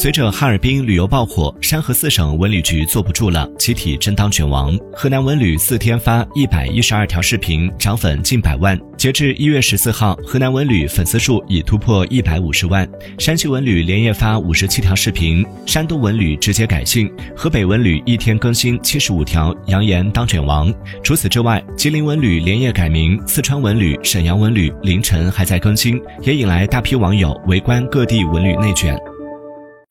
随着哈尔滨旅游爆火，山河四省文旅局坐不住了，集体争当卷王。河南文旅四天发一百一十二条视频，涨粉近百万。截至一月十四号，河南文旅粉丝数已突破一百五十万。山西文旅连夜发五十七条视频，山东文旅直接改姓，河北文旅一天更新七十五条，扬言当卷王。除此之外，吉林文旅连夜改名，四川文旅、沈阳文旅凌晨还在更新，也引来大批网友围观各地文旅内卷。